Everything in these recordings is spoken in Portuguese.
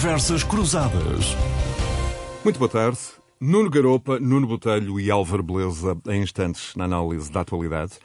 Conversas Cruzadas. Muito boa tarde. Nuno Garopa, Nuno Botelho e Álvaro Beleza em instantes na análise da atualidade.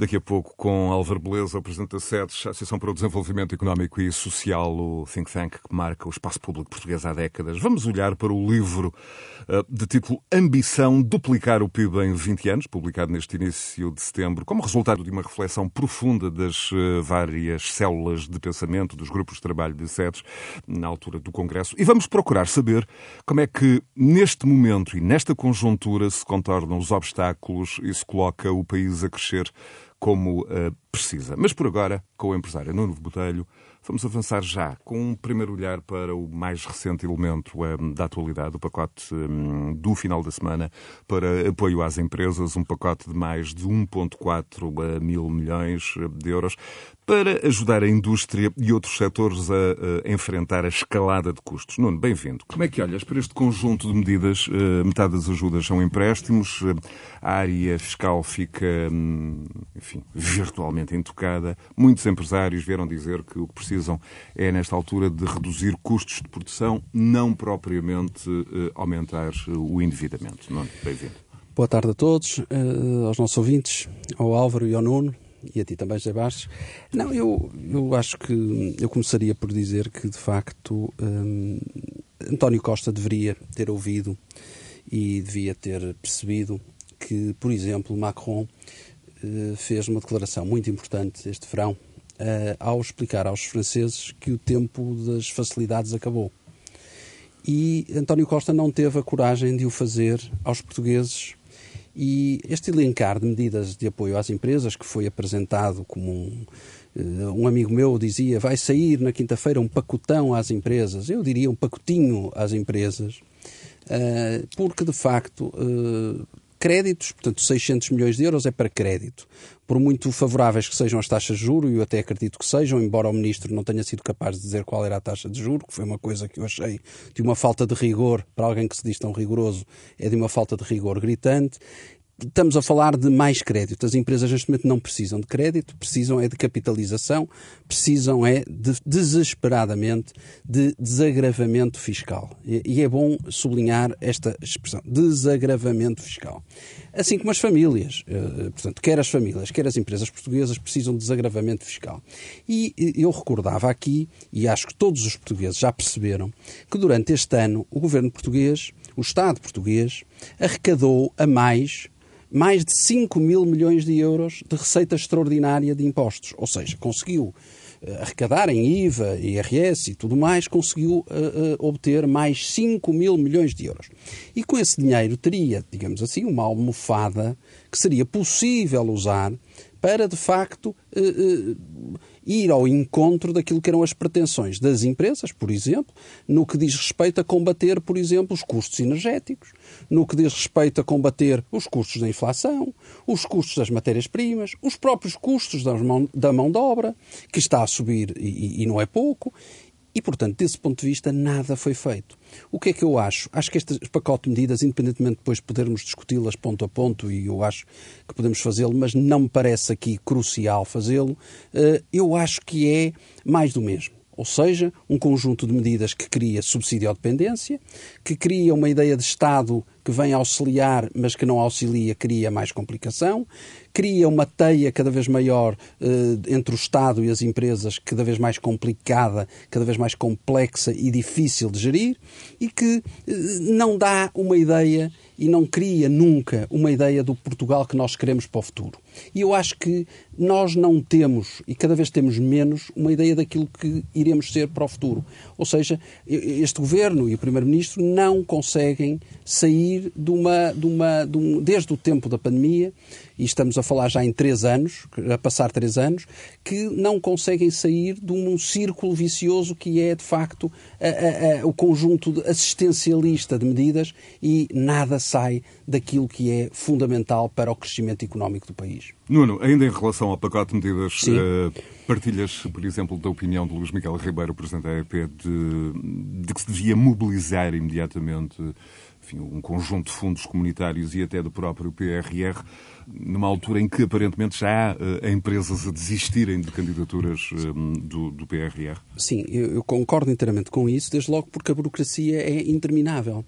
Daqui a pouco, com Álvaro Beleza, o Presidente da SEDES, a Associação para o Desenvolvimento Económico e Social, o think tank que marca o espaço público português há décadas. Vamos olhar para o livro uh, de título Ambição Duplicar o PIB em 20 anos, publicado neste início de setembro, como resultado de uma reflexão profunda das uh, várias células de pensamento dos grupos de trabalho de SEDES na altura do Congresso. E vamos procurar saber como é que, neste momento e nesta conjuntura, se contornam os obstáculos e se coloca o país a crescer como uh, precisa. Mas por agora, com o empresário Nuno Botelho, vamos avançar já com um primeiro olhar para o mais recente elemento um, da atualidade, o pacote um, do final da semana para apoio às empresas, um pacote de mais de 1,4 mil milhões de euros para ajudar a indústria e outros setores a, a, enfrentar a escalada de custos. Nuno, bem-vindo. Como é que olhas para este conjunto de medidas? Uh, metade das ajudas são empréstimos, uh, a área fiscal fica, um, enfim, virtualmente intocada. Muitos empresários vieram dizer que o que precisam é, nesta altura, de reduzir custos de produção, não propriamente uh, aumentar o endividamento. Nuno, bem-vindo. Boa tarde a todos, aos nossos ouvintes, ao Álvaro e ao Nuno e a ti também, José Bastos. Não, eu, eu acho que eu começaria por dizer que, de facto, hum, António Costa deveria ter ouvido e devia ter percebido que, por exemplo, Macron uh, fez uma declaração muito importante este verão uh, ao explicar aos franceses que o tempo das facilidades acabou. E António Costa não teve a coragem de o fazer aos portugueses e este elencar de medidas de apoio às empresas, que foi apresentado como um, eh, um amigo meu dizia, vai sair na quinta-feira um pacotão às empresas, eu diria um pacotinho às empresas, eh, porque de facto eh, créditos, portanto 600 milhões de euros é para crédito. Por muito favoráveis que sejam as taxas de juro, e eu até acredito que sejam, embora o Ministro não tenha sido capaz de dizer qual era a taxa de juro, que foi uma coisa que eu achei de uma falta de rigor, para alguém que se diz tão rigoroso, é de uma falta de rigor gritante, estamos a falar de mais crédito. As empresas neste momento não precisam de crédito, precisam é de capitalização, precisam é de, desesperadamente de desagravamento fiscal. E, e é bom sublinhar esta expressão, desagravamento fiscal. Assim como as famílias, eh, portanto, quer as famílias, quer as empresas portuguesas precisam de desagravamento fiscal. E eu recordava aqui, e acho que todos os portugueses já perceberam, que durante este ano o governo português, o Estado português, arrecadou a mais mais de 5 mil milhões de euros de receita extraordinária de impostos. Ou seja, conseguiu eh, arrecadar em IVA, IRS e tudo mais, conseguiu uh, uh, obter mais 5 mil milhões de euros. E com esse dinheiro teria, digamos assim, uma almofada que seria possível usar para, de facto, uh, ir ao encontro daquilo que eram as pretensões das empresas, por exemplo, no que diz respeito a combater, por exemplo, os custos energéticos, no que diz respeito a combater os custos da inflação, os custos das matérias-primas, os próprios custos da mão, da mão de obra, que está a subir e, e não é pouco, e, portanto, desse ponto de vista, nada foi feito. O que é que eu acho? Acho que este pacote de medidas, independentemente de depois podermos discuti-las ponto a ponto, e eu acho que podemos fazê-lo, mas não me parece aqui crucial fazê-lo, eh, eu acho que é mais do mesmo. Ou seja, um conjunto de medidas que cria subsídio à dependência, que cria uma ideia de Estado que vem auxiliar, mas que não auxilia, cria mais complicação, cria uma teia cada vez maior eh, entre o Estado e as empresas, cada vez mais complicada, cada vez mais complexa e difícil de gerir, e que eh, não dá uma ideia e não cria nunca uma ideia do Portugal que nós queremos para o futuro. E eu acho que nós não temos, e cada vez temos menos, uma ideia daquilo que iremos ser para o futuro. Ou seja, este governo e o Primeiro-Ministro não conseguem sair de uma, de uma, de um, desde o tempo da pandemia, e estamos a falar já em três anos, a passar três anos, que não conseguem sair de um círculo vicioso que é, de facto, a, a, a, o conjunto assistencialista de medidas e nada sai daquilo que é fundamental para o crescimento económico do país. Nuno, ainda em relação ao pacote de medidas, uh, partilhas, por exemplo, da opinião de Luís Miguel Ribeiro, Presidente da EP, de, de que se devia mobilizar imediatamente enfim, um conjunto de fundos comunitários e até do próprio PRR, numa altura em que aparentemente já há uh, empresas a desistirem de candidaturas uh, do, do, PRR? Sim, eu, eu concordo inteiramente com isso, desde logo porque a burocracia é interminável.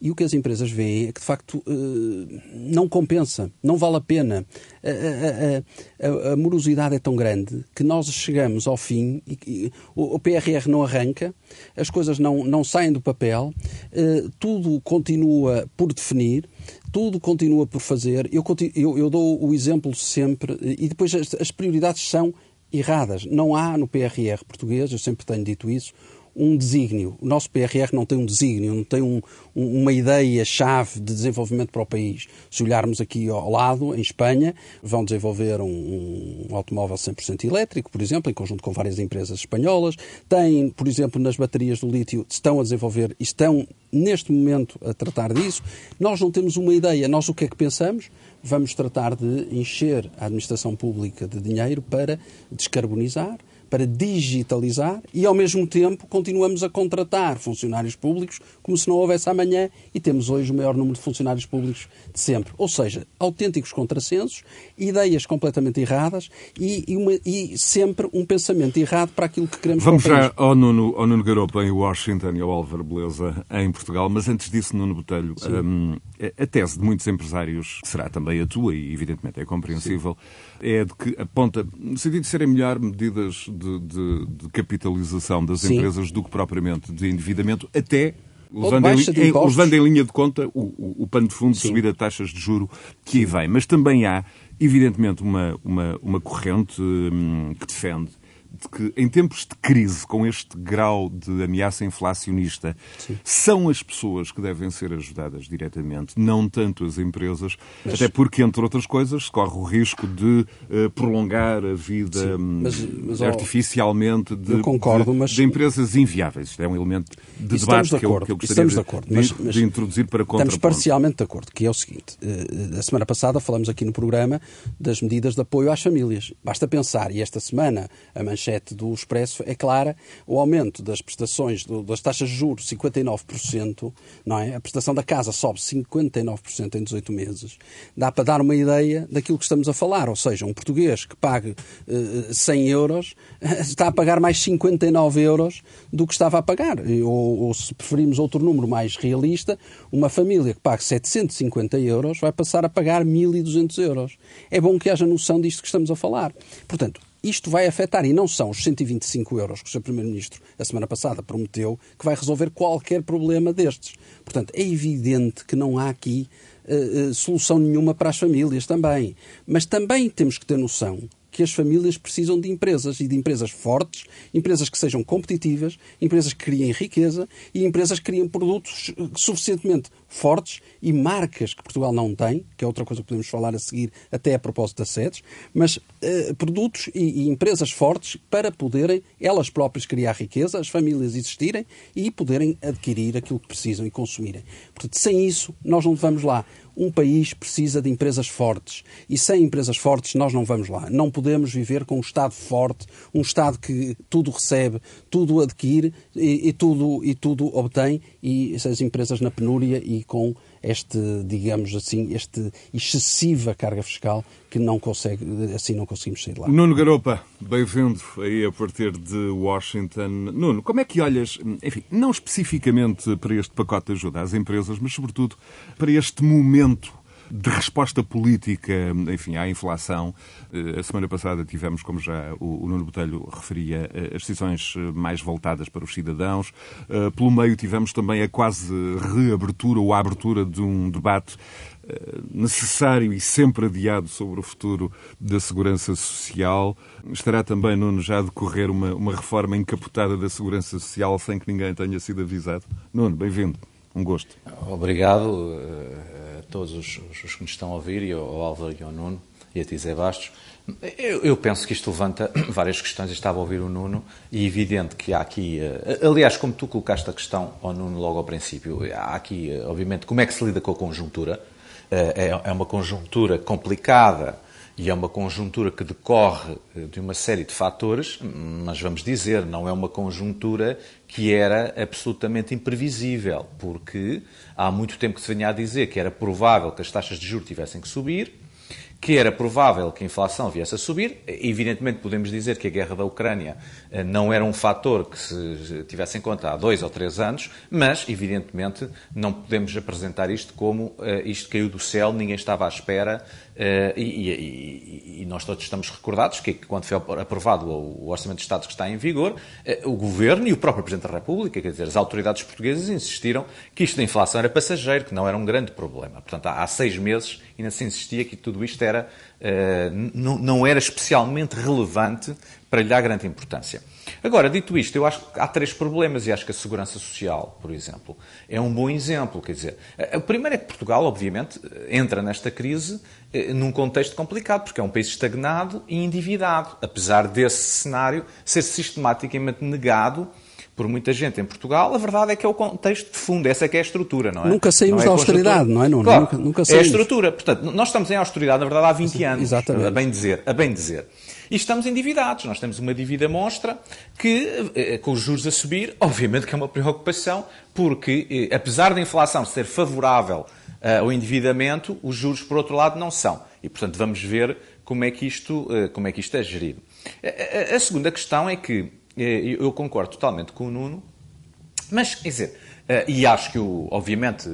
E o que as empresas veem é que, de facto, eh, não compensa, não vale a pena. A, a, a, a morosidade é tão grande que nós chegamos ao fim e o PRR não arranca, as coisas não, não saem do papel, eh, tudo continua por definir, tudo continua por fazer. Eu, eu, eu dou o exemplo sempre, e depois as, as prioridades são erradas. Não há no PRR português, eu sempre tenho dito isso, um desígnio. O nosso PRR não tem um desígnio, não tem um, um, uma ideia-chave de desenvolvimento para o país. Se olharmos aqui ao lado, em Espanha, vão desenvolver um, um automóvel 100% elétrico, por exemplo, em conjunto com várias empresas espanholas. Têm, por exemplo, nas baterias do lítio, estão a desenvolver e estão, neste momento, a tratar disso. Nós não temos uma ideia. Nós o que é que pensamos? Vamos tratar de encher a administração pública de dinheiro para descarbonizar, para digitalizar e, ao mesmo tempo, continuamos a contratar funcionários públicos como se não houvesse amanhã e temos hoje o maior número de funcionários públicos de sempre. Ou seja, autênticos contrassensos, ideias completamente erradas e, e, uma, e sempre um pensamento errado para aquilo que queremos Vamos já ao Nuno, ao Nuno Garopa em Washington e ao Álvaro Beleza em Portugal, mas antes disso, Nuno Botelho, um, a tese de muitos empresários, será também a tua e evidentemente é compreensível, Sim. é de que aponta, no sentido de serem melhor medidas de, de, de capitalização das Sim. empresas do que propriamente de endividamento, até usando em, em, usando em linha de conta o, o, o pano de fundo Sim. de subida de taxas de juro que aí vem. Mas também há, evidentemente, uma, uma, uma corrente hum, que defende de que, em tempos de crise, com este grau de ameaça inflacionista, Sim. são as pessoas que devem ser ajudadas diretamente, não tanto as empresas, mas... até porque, entre outras coisas, se corre o risco de uh, prolongar a vida hum, mas, mas, artificialmente de, concordo, de, de, empresas inviáveis. Isto é um elemento de debate de que, eu, que eu gostaria de, acordo, de, introduzir para contra Estamos parcialmente de acordo, que é o seguinte. Uh, a semana passada falamos aqui no programa das medidas de apoio às famílias. Basta pensar, e esta semana a manchete manchete do Expresso é clara, o aumento das prestações, do, das taxas de juros, 59%, não é? A prestação da casa sobe 59% em 18 meses. Dá para dar uma ideia daquilo que estamos a falar, ou seja, um português que pague uh, 100 euros está a pagar mais 59 euros do que estava a pagar. Ou, ou se preferimos outro número mais realista, uma família que pague 750 euros vai passar a pagar 1.200 euros. É bom que haja noção disto que estamos a falar. Portanto, isto vai afetar, e não são os 125 euros que o Sr. Primeiro-Ministro, a semana passada, prometeu, que vai resolver qualquer problema destes. Portanto, é evidente que não há aqui uh, solução nenhuma para as famílias também. Mas também temos que ter noção que as famílias precisam de empresas e de empresas fortes, empresas que sejam competitivas, empresas que criem riqueza e empresas que criem produtos suficientemente fortes e marcas que Portugal não tem, que é outra coisa que podemos falar a seguir até a propósito das sedes, mas uh, produtos e, e, empresas fortes para poderem elas próprias criar riqueza, as famílias existirem e poderem adquirir aquilo que precisam e consumirem. Portanto, sem isso, nós não vamos lá. Um país precisa de empresas fortes e sem empresas fortes nós não vamos lá. Não podemos viver com um Estado forte, um Estado que tudo recebe, tudo adquire e, e tudo, e tudo obtém e as empresas na penúria e com este, digamos assim, este excessiva carga fiscal que não consegue, assim não conseguimos sair lá. Nuno Garopa, bem-vindo aí a partir de Washington. Nuno, como é que olhas, enfim, não especificamente para este pacote de ajuda às empresas, mas sobretudo para este momento de resposta política, enfim, à inflação. Eh, a semana passada tivemos, como já o Nuno Botelho referia, eh, as decisões eh, mais voltadas para os cidadãos. Pelo meio tivemos também a quase reabertura ou a abertura de um debate necessário e sempre adiado sobre o futuro da segurança social. Estará também, Nuno, já a decorrer uma, uma reforma encapotada da segurança social sem que ninguém tenha sido avisado. Nuno, bem-vindo. Um gosto. Obrigado todos os, os, que nos estão a ouvir, e ao, Álvaro e ao Nuno, e a ti, Zé Bastos. Eu, eu, penso que isto levanta várias questões. Eu estava a ouvir o Nuno e é evidente que há aqui, uh, aliás, como tu colocaste a questão ao Nuno logo ao princípio, há aqui, uh, obviamente, como é que se lida com a conjuntura. É, é, uma conjuntura complicada e é uma conjuntura que decorre eh, de uma série de fatores, mas vamos dizer, não é uma conjuntura que era absolutamente imprevisível, porque há muito tempo que se vinha a dizer que era provável que as taxas de juros tivessem que subir, que era provável que a inflação viesse a subir. Evidentemente, podemos dizer que a guerra da Ucrânia eh, não era um fator que se tivesse em conta há dois ou três anos, mas, evidentemente, não podemos apresentar isto como uh, isto caiu do céu, ninguém estava à espera, uh, e, e, e, nós todos estamos recordados que, quando foi aprovado o Orçamento de Estado que está em vigor, uh, o Governo e o próprio Presidente da República, quer dizer, as autoridades portuguesas insistiram que isto da inflação era passageiro, que não era um grande problema. Portanto, há, há seis meses ainda se insistia que tudo isto era, não, não era especialmente relevante para lhe dar grande importância. Agora, dito isto, eu acho que há três problemas e acho que a segurança social, por exemplo, é um bom exemplo. Quer dizer, o primeiro é que Portugal, obviamente, entra nesta crise eh, num contexto complicado, porque é um país estagnado e endividado, apesar desse cenário ser sistematicamente negado por muita gente em Portugal, a verdade é que é o contexto de fundo, essa é que é a estrutura, não é? Nunca saímos é da austeridade, não é? Não, claro, nunca, nunca saímos. É a estrutura. Portanto, nós estamos em austeridade, na verdade, há 20 anos. Exatamente. A bem dizer. A bem dizer. E estamos endividados. Nós temos uma dívida monstra que, eh, com os juros a subir, obviamente que é uma preocupação, porque, eh, apesar da inflação ser favorável eh, ao endividamento, os juros, por outro lado, não são. E, portanto, vamos ver como é que isto, como é, que isto é gerido. A segunda questão é que eu concordo totalmente com o Nuno, mas, quer dizer, e acho que, obviamente,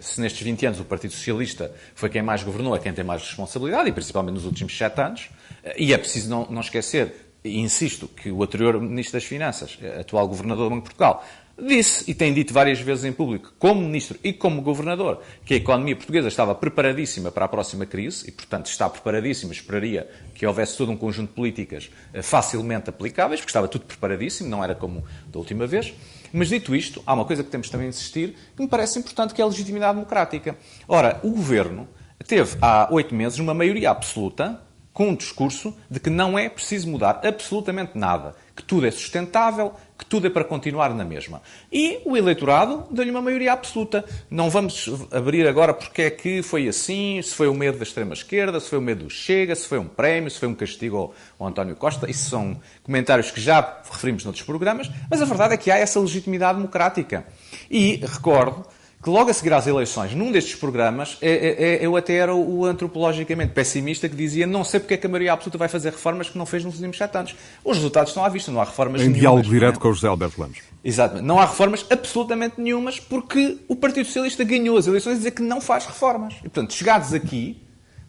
se nestes 20 anos o Partido Socialista foi quem mais governou, é quem tem mais responsabilidade, e principalmente nos últimos 7 anos, e é preciso não, não esquecer, e insisto, que o anterior Ministro das Finanças, atual Governador do Banco de Portugal, disse e tem dito várias vezes em público, como Ministro e como Governador, que a economia portuguesa estava preparadíssima para a próxima crise e, portanto, está preparadíssima. Esperaria que houvesse todo um conjunto de políticas eh, facilmente aplicáveis, porque estava tudo preparadíssimo, não era como da última vez. Mas dito isto, há uma coisa que temos também a insistir, que me parece importante, que é a legitimidade democrática. Ora, o Governo teve há oito meses uma maioria absoluta com um discurso de que não é preciso mudar absolutamente nada, que tudo é sustentável, que tudo é para continuar na mesma. E o eleitorado deu-lhe uma maioria absoluta. Não vamos abrir agora porque é que foi assim, se foi o medo da extrema-esquerda, se foi o medo do Chega, se foi um prémio, se foi um castigo ao, António Costa. Isso são comentários que já referimos noutros programas, mas a verdade é que há essa legitimidade democrática. E recordo que logo a seguir às eleições, num destes programas, é, é, é, eu até era o antropologicamente pessimista que dizia não sei porque é que a maioria absoluta vai fazer reformas que não fez nos últimos sete anos. Os resultados estão à vista, não há reformas em nenhumas. Em diálogo direto com o José Alberto Lemos. Exatamente. Não há reformas absolutamente nenhumas porque o Partido Socialista ganhou as eleições a dizer que não faz reformas. E, portanto, chegados aqui,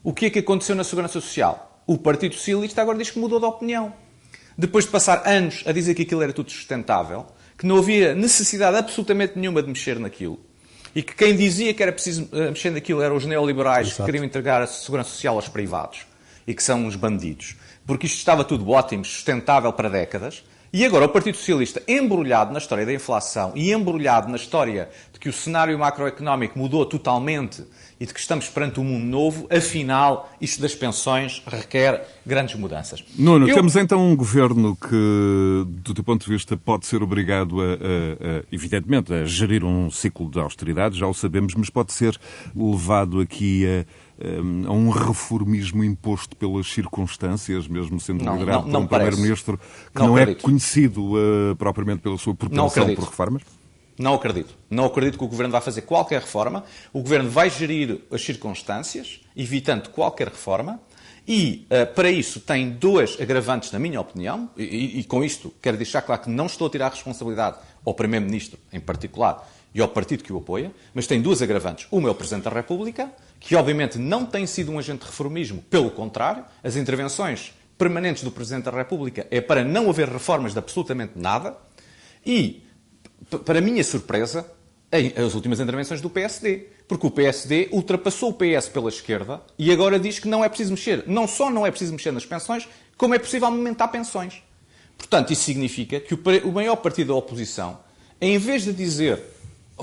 o que é que aconteceu na Segurança Social? O Partido Socialista agora diz que mudou de opinião. Depois de passar anos a dizer que aquilo era tudo sustentável, que não havia necessidade absolutamente nenhuma de mexer naquilo, e que quem dizia que era preciso eh, mexer naquilo eram os neoliberais Exato. que queriam entregar a segurança social aos privados e que são uns bandidos. Porque isto estava tudo ótimo, sustentável para décadas. E agora o Partido Socialista, embrulhado na história da inflação e embrulhado na história de que o cenário macroeconómico mudou totalmente e de que estamos perante um mundo novo, afinal, isto das pensões requer grandes mudanças. Nuno, Eu... temos então um governo que, do teu ponto de vista, pode ser obrigado, a, a, a, evidentemente, a gerir um ciclo de austeridade, já o sabemos, mas pode ser levado aqui a, um reformismo imposto pelas circunstâncias, mesmo sendo não, liderado não, não por um Primeiro-Ministro que não, não é conhecido uh, propriamente pela sua propensão por reformas? Não acredito. Não acredito que o Governo vá fazer qualquer reforma. O Governo vai gerir as circunstâncias, evitando qualquer reforma. E, uh, para isso, tem dois agravantes, na minha opinião, e, e, com isto quero deixar claro que não estou a tirar a responsabilidade ao Primeiro-Ministro, em particular, e ao partido que o apoia, mas tem duas agravantes. Uma é o Presidente da República, que obviamente não tem sido um agente de reformismo, pelo contrário, as intervenções permanentes do Presidente da República é para não haver reformas de absolutamente nada, e para minha surpresa, as últimas intervenções do PSD. Porque o PSD ultrapassou o PS pela esquerda e agora diz que não é preciso mexer. Não só não é preciso mexer nas pensões, como é possível aumentar pensões. Portanto, isso significa que o maior partido da oposição, em vez de dizer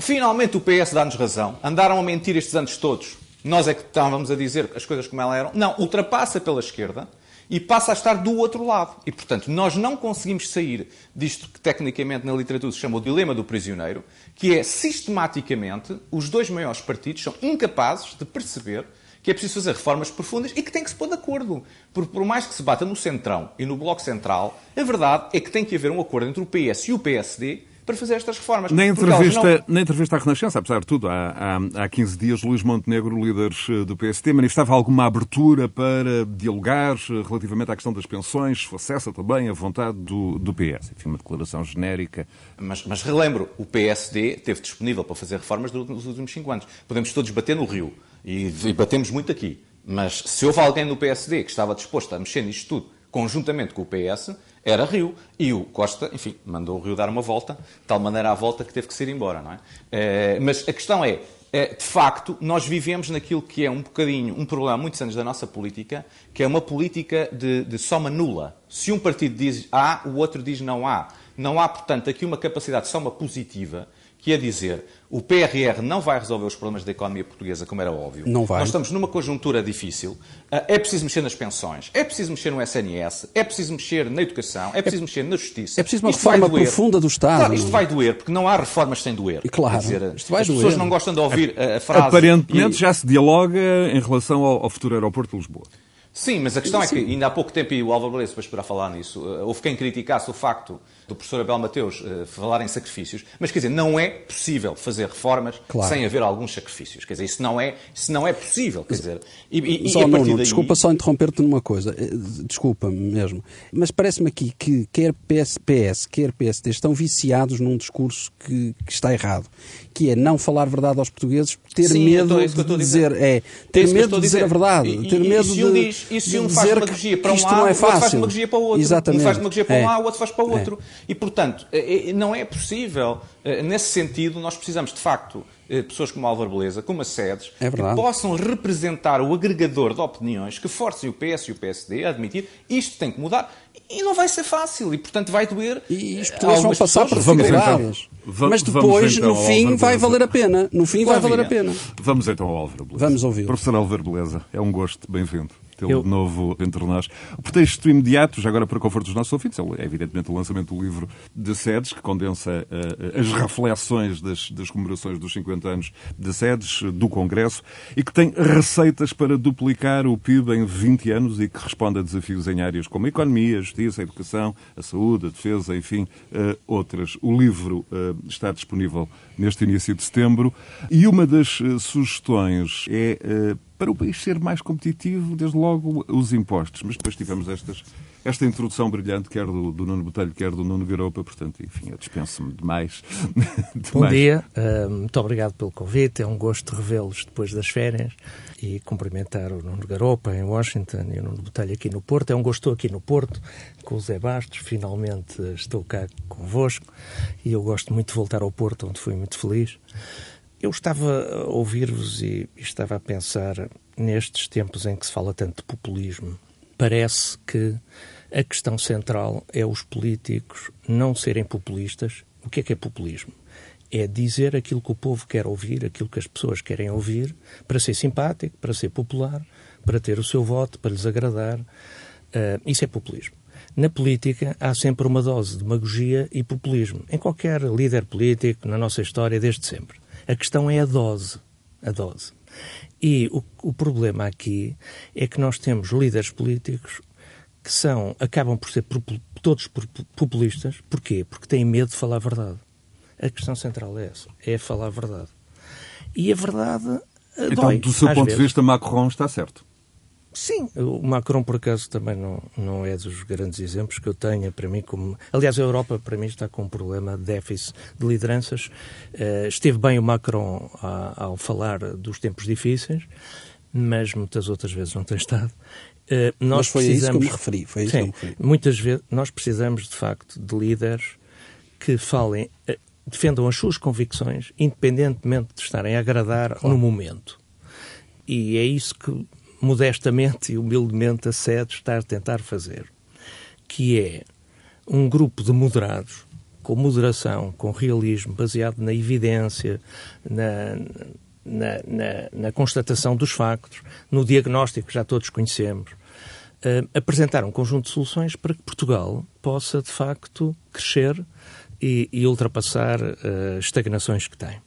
finalmente o PS dá-nos razão, andaram a mentir estes anos todos, nós é que estávamos a dizer as coisas como elas eram, não, ultrapassa pela esquerda e passa a estar do outro lado. E, portanto, nós não conseguimos sair disto que tecnicamente na literatura se chama o dilema do prisioneiro, que é sistematicamente os dois maiores partidos são incapazes de perceber que é preciso fazer reformas profundas e que tem que se pôr de acordo. Porque por mais que se bata no Centrão e no Bloco Central, a verdade é que tem que haver um acordo entre o PS e o PSD para fazer estas reformas. Na entrevista, não... na entrevista à Renascença, apesar de tudo, há, há, há 15 dias, Luís Montenegro, líder eh, do PST, manifestava alguma abertura para dialogar eh, relativamente à questão das pensões, se fosse essa também a vontade do, do PS. Enfim, uma declaração genérica. Mas, mas relembro, o PSD teve disponível para fazer reformas nos últimos 5 anos. Podemos todos bater no Rio, e, e batemos muito aqui. Mas se houve alguém no PSD que estava disposto a mexer nisto tudo, conjuntamente com o PS, era Rio. E o Costa, enfim, mandou o Rio dar uma volta, de tal maneira à volta que teve que ser embora, não é? é mas a questão é, é, de facto, nós vivemos naquilo que é um bocadinho, um problema muitos anos da nossa política, que é uma política de, de soma nula. Se um partido diz A, o outro diz não há. Não há, portanto, aqui uma capacidade de soma positiva que é dizer o PRR não vai resolver os problemas da economia portuguesa, como era óbvio. Não vai. Nós estamos numa conjuntura difícil. Ah, é preciso mexer nas pensões, é preciso mexer no SNS, é preciso mexer na educação, é preciso é, mexer na justiça. É preciso uma isto reforma profunda do Estado. Claro, isto vai doer, porque não há reformas sem doer. E claro, dizer, isto vai as doer. pessoas não gostam de ouvir a, a frase... Aparentemente e... já se dialoga em relação ao, ao futuro aeroporto de Lisboa. Sim, mas a questão Sim. é que ainda há pouco tempo, e o Álvaro Beleza depois poderá falar nisso, eh, houve quem criticasse o facto do professor Abel Mateus uh, falar em sacrifícios, mas quer dizer, não é possível fazer reformas claro. sem haver alguns sacrifícios. Quer dizer, isso não é, isso não é possível. Quer dizer, e, e, só, e Nuno, daí... desculpa só interromper-te numa coisa, eh, desculpa mesmo, mas parece-me aqui que quer PS, PS, quer PSD estão viciados num discurso que, que está errado, que é não falar verdade aos portugueses, ter Sim, medo é de dizer, é, ter é medo de dizer a verdade, e, ter medo de, diz, e se um faz demagogia para um lado, não é fácil. outro faz demagogia para o outro. Exatamente. Um faz demagogia para um lado, o outro faz para o outro. E, portanto, é, não é possível. Nesse sentido, nós precisamos, de facto, pessoas como Álvaro Beleza, como a SEDES, é que possam representar o agregador de opiniões que forcem o PS e o PSD a admitir isto tem que mudar. E não vai ser fácil, e portanto vai doer. E os portugueses vão passar por dificuldades. Então, Mas depois, então no fim, vai valer a pena. No fim, vai valer a pena. Vamos então ao Álvaro Beleza. Vamos ouvir. Professor Álvaro Beleza, é um gosto. Bem-vindo tê-lo eu... de novo entre nós. O pretexto imediato, já agora para o conforto dos nossos ouvintes, é evidentemente o lançamento do livro de SEDES, que condensa uh, as reflexões das, das comemorações dos 50 anos de SEDES, do Congresso, e que tem receitas para duplicar o PIB em 20 anos e que responde a desafios em áreas como a economia, a justiça, a educação, a saúde, a defesa, enfim, uh, outras. O livro uh, está disponível neste início de setembro e uma das sugestões é para o país ser mais competitivo, desde logo os impostos. Mas depois tivemos estas, esta introdução brilhante, quer do, do Nuno Botelho, quer do Nuno Garopa, portanto, enfim, eu dispenso-me demais. demais. Bom dia, uh, muito obrigado pelo convite, é um gosto revê-los depois das férias e cumprimentar o Nuno Garopa em Washington e o Nuno Botelho aqui no Porto. É um gosto aqui no Porto, com o Zé Bastos, finalmente estou cá convosco e eu gosto muito de voltar ao Porto, onde fui muito feliz. Eu estava a ouvir-vos e, estava a pensar nestes tempos em que se fala tanto de populismo. Parece que a questão central é os políticos não serem populistas. O que é que é populismo? É dizer aquilo que o povo quer ouvir, aquilo que as pessoas querem ouvir, para ser simpático, para ser popular, para ter o seu voto, para lhes agradar. Uh, isso é populismo. Na política há sempre uma dose de demagogia e populismo. Em qualquer líder político, na nossa história, desde sempre. A questão é a dose. A dose. E o, o problema aqui é que nós temos líderes políticos que são, acabam por ser todos populistas. Porquê? Porque têm medo de falar a verdade. A questão central é essa, é falar a verdade. E a verdade eh, Então, dói, do seu ponto vezes. de vista, Macron está certo. Sim, o Macron, por acaso, também não, não é dos grandes exemplos que eu tenho para mim. Como... Aliás, a Europa, para mim, está com um problema de déficit de lideranças. Uh, esteve bem o Macron a, ao falar dos tempos difíceis, mas muitas outras vezes não tem estado. Uh, nós mas foi precisamos... isso que me referi. Foi isso Sim, me referi. muitas vezes nós precisamos, de facto, de líderes que falem, uh, defendam as suas convicções, independentemente de estarem a agradar claro. no momento. E é isso que modestamente e humildemente a sede está a tentar fazer, que é um grupo de moderados, com moderação, com realismo, baseado na evidência, na, na, na, na constatação dos factos, no diagnóstico que já todos conhecemos, uh, apresentar um conjunto de soluções para que Portugal possa, de facto, crescer e, e ultrapassar uh, estagnações que tem.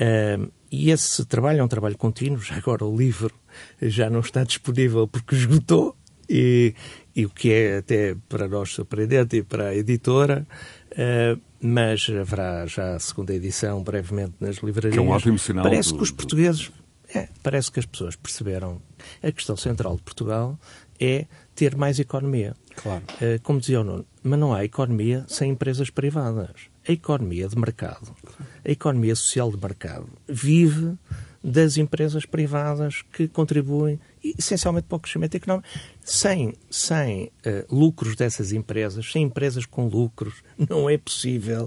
Uh, e esse trabalho é um trabalho contínuo. Já agora o livro já não está disponível porque esgotou, e, e o que é até para nós surpreendente e para a editora, uh, mas haverá já a segunda edição brevemente nas livrarias. Que é um ótimo sinal. Parece do... que os portugueses, é, parece que as pessoas perceberam a questão central de Portugal é ter mais economia. Claro. Uh, como dizia o Nuno, mas não há economia sem empresas privadas. A economia de mercado, a economia social de mercado, vive das empresas privadas que contribuem essencialmente para o crescimento económico. Sem, sem uh, lucros dessas empresas, sem empresas com lucros, não é possível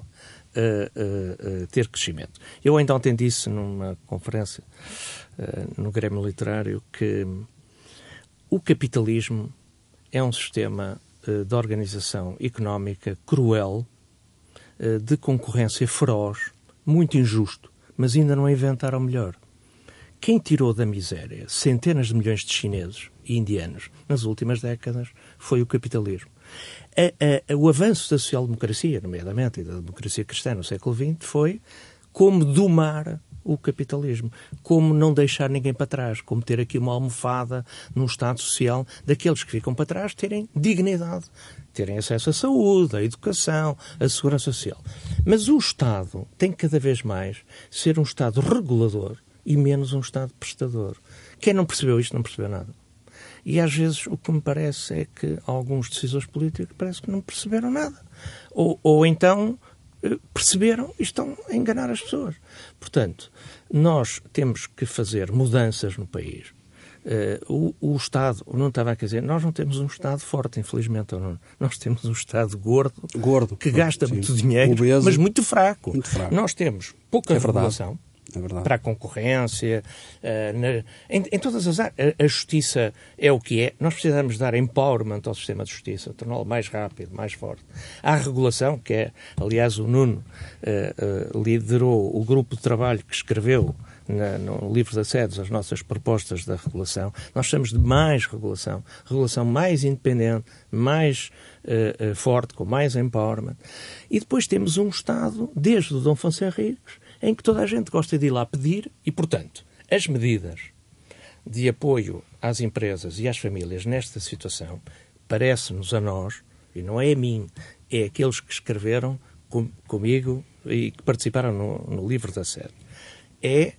uh, uh, ter crescimento. Eu ainda ontem disse numa conferência no Grêmio Literário que o capitalismo é um sistema de organização económica cruel, de concorrência feroz, muito injusto, mas ainda não inventaram melhor. Quem tirou da miséria centenas de milhões de chineses e indianos nas últimas décadas foi o capitalismo. A, a, o avanço da social-democracia, nomeadamente, e da democracia cristã no século XX, foi como domar o capitalismo, como não deixar ninguém para trás, como ter aqui uma almofada num Estado social daqueles que ficam para trás terem dignidade, terem acesso à saúde, à educação, à segurança social. Mas o Estado tem cada vez mais ser um Estado regulador e menos um Estado prestador. Quem não percebeu isto não percebeu nada. E às vezes o que me parece é que alguns decisores políticos parece que não perceberam nada. Ou, ou então perceberam e estão a enganar as pessoas. Portanto, nós temos que fazer mudanças no país. Uh, o, o, Estado, não estava a dizer, nós não temos um Estado forte, infelizmente, não. nós temos um Estado gordo, gordo que gasta sim. muito dinheiro, mas muito fraco. muito fraco. Nós temos pouca É regulação, é para a concorrência, uh, na, em, em, todas as áreas. A, justiça é o que é. Nós precisamos dar empowerment ao sistema de justiça, torná-lo mais rápido, mais forte. Há regulação, que é, aliás, o Nuno uh, uh, liderou o grupo de trabalho que escreveu na, no livro de assedos as nossas propostas da regulação. Nós precisamos de mais regulação, regulação mais independente, mais forte, com mais empowerment. E depois temos um Estado, desde o Dom Afonso Henriques, em que toda a gente gosta de ir lá pedir e, portanto, as medidas de apoio às empresas e às famílias nesta situação parece-nos a nós, e não é a mim, é aqueles que escreveram com, comigo e que participaram no, no livro da sede, é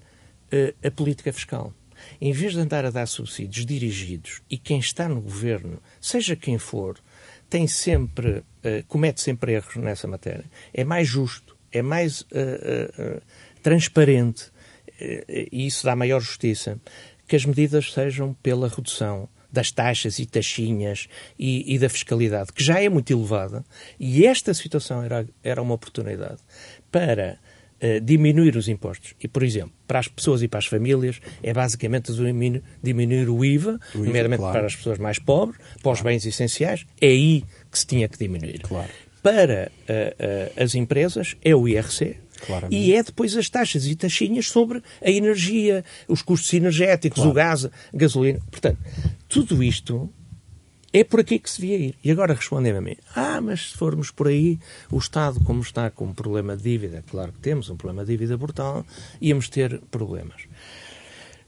uh, a política fiscal. Em vez de andar a dar subsídios dirigidos e quem está no governo, seja quem for, tem sempre, uh, comete sempre erros nessa matéria, é mais justo é mais uh, uh, transparente e isso dá maior justiça que as medidas sejam pela redução das taxas e taxinhas e, e, da fiscalidade, que já é muito elevada, e esta situação era, era uma oportunidade para uh, diminuir os impostos. E, por exemplo, para as pessoas e para as famílias, é basicamente diminuir, diminuir o IVA, o IVA nomeadamente claro. para as pessoas mais pobres, para claro. os bens essenciais, é aí que se tinha que diminuir. Claro para uh, uh, as empresas é o IRC. Claramente. E é depois as taxas e taxinhas sobre a energia, os custos energéticos, claro. o gás, a gasolina. Portanto, tudo isto é por aqui que se devia ir. E agora respondem a mim: ah, mas se formos por aí, o Estado, como está com um problema de dívida, claro que temos um problema de dívida brutal, íamos ter problemas.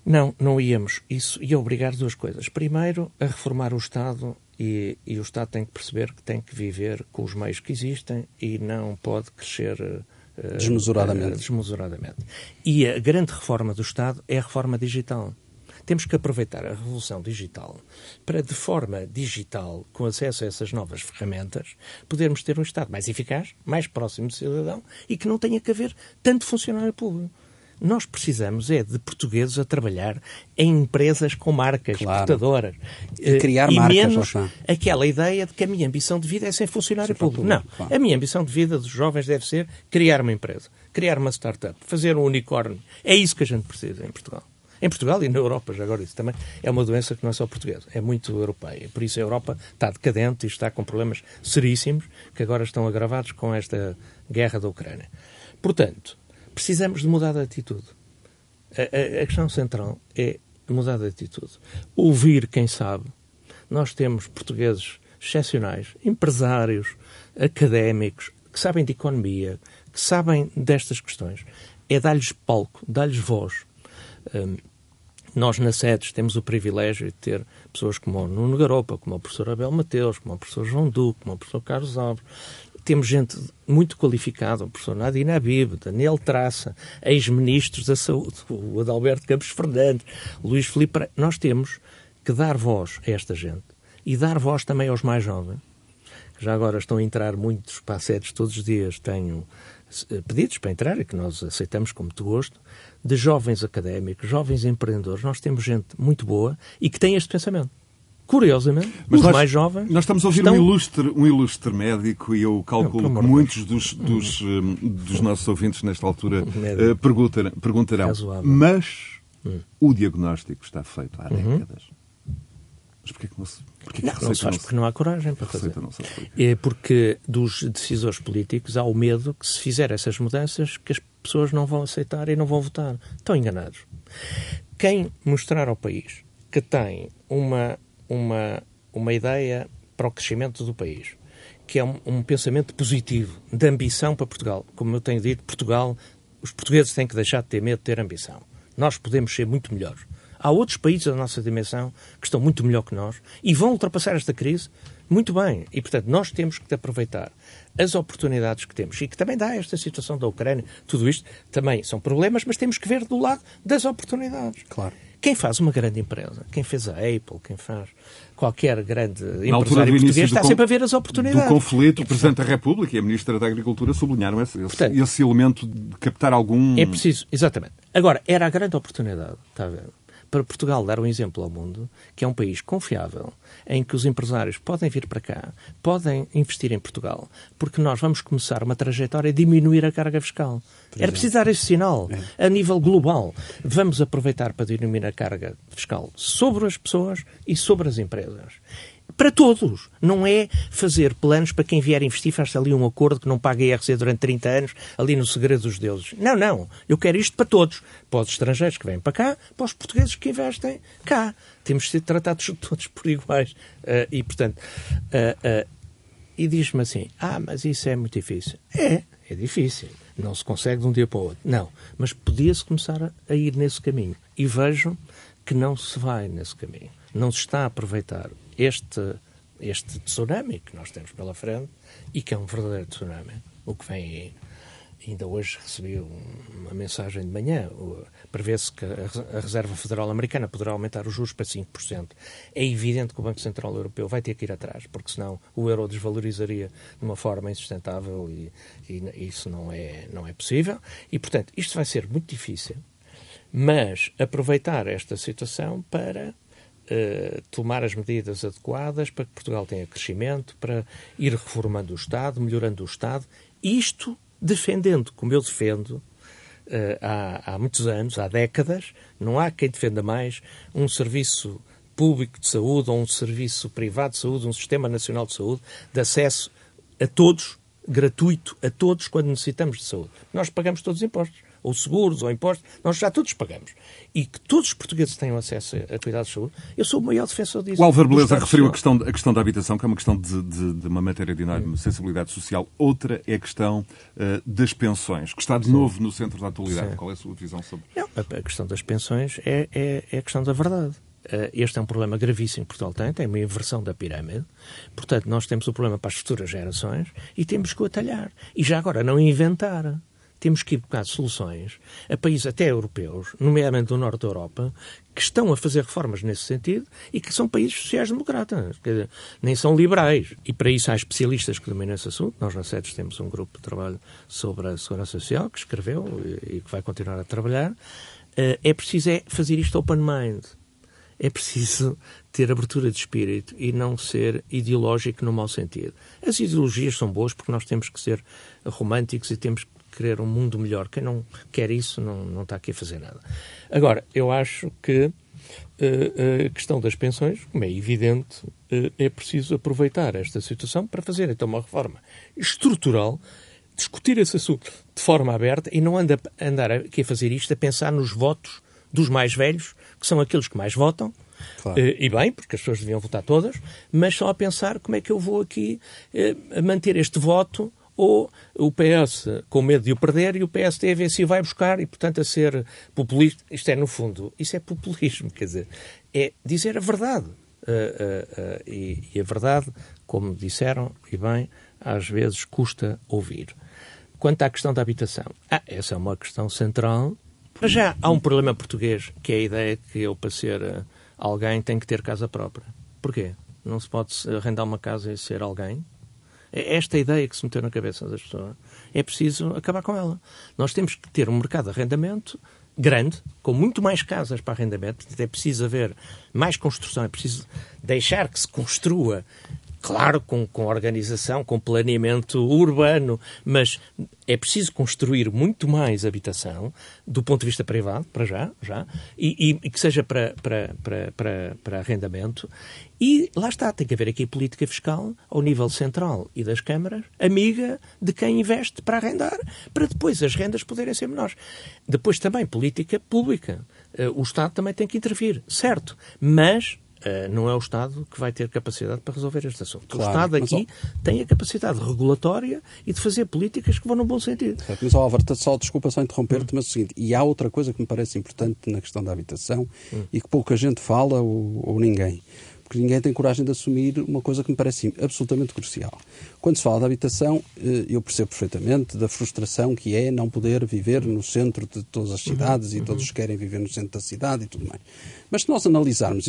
Não, não íamos. Isso ia obrigar duas coisas. Primeiro, a reformar o Estado e, e, o Estado tem que perceber que tem que viver com os meios que existem e não pode crescer uh, desmesuradamente. Uh, desmesuradamente. E a grande reforma do Estado é a reforma digital. Temos que aproveitar a revolução digital para, de forma digital, com acesso a essas novas ferramentas, podermos ter um Estado mais eficaz, mais próximo do cidadão e que não tenha que haver tanto funcionário público. Nós precisamos é de portugueses a trabalhar em empresas com marcas claro. portadoras. E criar e marcas. menos aquela ideia de que a minha ambição de vida é ser funcionário público. Não. Claro. A minha ambição de vida dos jovens deve ser criar uma empresa, criar uma startup, fazer um unicórnio. É isso que a gente precisa em Portugal. Em Portugal e na Europa, já agora isso também é uma doença que não é só portuguesa, é muito europeia. Por isso a Europa está decadente e está com problemas seríssimos que agora estão agravados com esta guerra da Ucrânia. Portanto, precisamos de mudar de atitude. A, a, a, questão central é mudar de atitude. Ouvir quem sabe. Nós temos portugueses excepcionais, empresários, académicos, que sabem de economia, que sabem destas questões. é dar-lhes palco, dar-lhes voz. Um, nós, na SEDES, temos o privilégio de ter pessoas como o Nuno Garopa, como o professor Abel Mateus, como o professor João Duque, como o professor Carlos Alves. Temos gente muito qualificada, o professor Nadine Abib, Daniel Traça, ex-ministros da Saúde, o Adalberto Campos Fernandes, Luís Filipe. Nós temos que dar voz a esta gente e dar voz também aos mais jovens. Já agora estão a entrar muitos para sedes todos os dias. Tenho eh, pedidos para entrar e que nós aceitamos com muito gosto, de jovens académicos, jovens empreendedores. Nós temos gente muito boa e que tem este pensamento. Curiosamente, Mas os nós, mais jovens. Nós estamos a ouvir estão... um, ilustre, um ilustre médico e eu calculo não, que muitos dos, dos, hum. dos, nossos ouvintes nesta altura uh, perguntarão, perguntarão mas hum. o diagnóstico está feito há uhum. décadas. Mas porquê que não se porque não, não se faz porque não há coragem para fazer. É porque dos decisores políticos há o medo que se fizer essas mudanças que as pessoas não vão aceitar e não vão votar. Estão enganados. Quem mostrar ao país que tem uma, uma, uma ideia para o crescimento do país, que é um, um pensamento positivo, de ambição para Portugal. Como eu tenho dito, Portugal, os portugueses têm que deixar de ter medo de ter ambição. Nós podemos ser muito melhores. Há outros países da nossa dimensão que estão muito melhor que nós e vão ultrapassar esta crise muito bem. E, portanto, nós temos que aproveitar as oportunidades que temos e que também dá esta situação da Ucrânia. Tudo isto também são problemas, mas temos que ver do lado das oportunidades. Claro. Quem faz uma grande empresa, quem fez a Apple, quem faz qualquer grande Na empresário português, está sempre a ver as oportunidades. Do conflito, o Presidente da República e a Ministra da Agricultura sublinharam esse, Portanto, esse elemento de captar algum... É preciso, exatamente. Agora, era a grande oportunidade, está a ver? Para Portugal dar um exemplo ao mundo, que é um país confiável, em que os empresários podem vir para cá, podem investir em Portugal, porque nós vamos começar uma trajetória de diminuir a carga fiscal. Era preciso dar esse sinal é. a nível global. Vamos aproveitar para diminuir a carga fiscal sobre as pessoas e sobre as empresas para todos. Não é fazer planos para quem vier investir, faz ali um acordo que não paga IRC durante 30 anos, ali no segredo dos deuses. Não, não. Eu quero isto para todos. Para os estrangeiros que vêm para cá, para os portugueses que investem cá. Temos de ser tratados todos por iguais. Uh, e, portanto, uh, uh, e diz-me assim, ah, mas isso é muito difícil. É, é difícil. Não se consegue de um dia para o outro. Não. Mas podia-se começar a, a ir nesse caminho. E vejam que não se vai nesse caminho. Não se está a aproveitar este, este tsunami que nós temos pela frente e que é um verdadeiro tsunami, o que vem aí. Ainda hoje recebi uma mensagem de manhã. Prevê-se que a Reserva Federal Americana poderá aumentar os juros para 5%. É evidente que o Banco Central Europeu vai ter que ir atrás, porque senão o euro desvalorizaria de uma forma insustentável e, e isso não é, não é possível. E, portanto, isto vai ser muito difícil, mas aproveitar esta situação para Uh, tomar as medidas adequadas para que Portugal tenha crescimento, para ir reformando o Estado, melhorando o Estado, isto defendendo, como eu defendo uh, há, há muitos anos, há décadas, não há quem defenda mais um serviço público de saúde ou um serviço privado de saúde, um sistema nacional de saúde, de acesso a todos, gratuito a todos, quando necessitamos de saúde. Nós pagamos todos os impostos ou seguros, ou impostos, nós já todos pagamos. E que todos os portugueses tenham acesso a cuidados de saúde, eu sou o maior defensor disso. O Álvaro Beleza referiu a questão, a questão da habitação, que é uma questão de, de, de uma matéria de enorme sensibilidade social. Outra é a questão uh, das pensões, que está de Sim. novo no centro da atualidade. Sim. Qual é a sua visão sobre Não, a questão das pensões é, é, é a questão da verdade. Eh, este é um problema gravíssimo que Portugal tem, tem uma inversão da pirâmide. Portanto, nós temos o problema para as futuras gerações e temos que o atalhar. E já agora não inventar temos que ir buscar soluções a países até europeus, nomeadamente do norte da Europa, que estão a fazer reformas nesse sentido e que são países sociais-democratas, nem são liberais. E para isso há especialistas que dominam esse assunto. Nós na SEDES temos um grupo de trabalho sobre a segurança social que escreveu e que vai continuar a trabalhar. Eh, é preciso é fazer isto open mind. É preciso ter abertura de espírito e não ser ideológico no mau sentido. As ideologias são boas porque nós temos que ser românticos e temos que querer um mundo melhor. Quem não quer isso não, não está aqui a fazer nada. Agora, eu acho que uh, a questão das pensões, como é evidente, uh, é preciso aproveitar esta situação para fazer então uma reforma estrutural, discutir esse assunto de forma aberta e não anda, andar aqui a fazer isto a pensar nos votos dos mais velhos, que são aqueles que mais votam, Claro. E bem, porque as pessoas deviam votar todas, mas só a pensar como é que eu vou aqui manter este voto ou o PS com medo de o perder e o PSD a ver se vai buscar e, portanto, a ser populista. Isto é, no fundo, isso é populismo, quer dizer, é dizer a verdade. Uh, uh, uh, e, e, a verdade, como disseram, e bem, às vezes custa ouvir. Quanto à questão da habitação, ah, essa é uma questão central. Mas já há um problema português, que é a ideia que eu, para ser alguém, tenho que ter casa própria. Porquê? Não se pode arrendar uma casa e ser alguém? É esta ideia que se meteu na cabeça das pessoas. É preciso acabar com ela. Nós temos que ter um mercado de arrendamento grande, com muito mais casas para arrendamento. É preciso haver mais construção, é preciso deixar que se construa claro, com, com organização, com planeamento urbano, mas é preciso construir muito mais habitação do ponto de vista privado, para já, já e, e, que seja para, para, para, para, para arrendamento. E lá está, tem que haver aqui política fiscal ao nível central e das câmaras, amiga de quem investe para arrendar, para depois as rendas poderem ser menores. Depois também política pública. Eh, o Estado também tem que intervir, certo, mas Uh, não é o Estado que vai ter capacidade para resolver este assunto. Claro, o Estado aqui mas... tem a capacidade regulatória e de fazer políticas que vão no bom sentido. Certo, mas, Álvaro, só, desculpa só interromper-te, hum. mas é o seguinte, e há outra coisa que me parece importante na questão da habitação hum. e que pouca gente fala ou, ou ninguém porque ninguém tem coragem de assumir uma coisa que me parece absolutamente crucial. Quando se fala de habitação, eh, eu percebo perfeitamente da frustração que é não poder viver no centro de todas as cidades uhum, e todos uhum. querem viver no centro da cidade e tudo mais. Mas se nós analisarmos,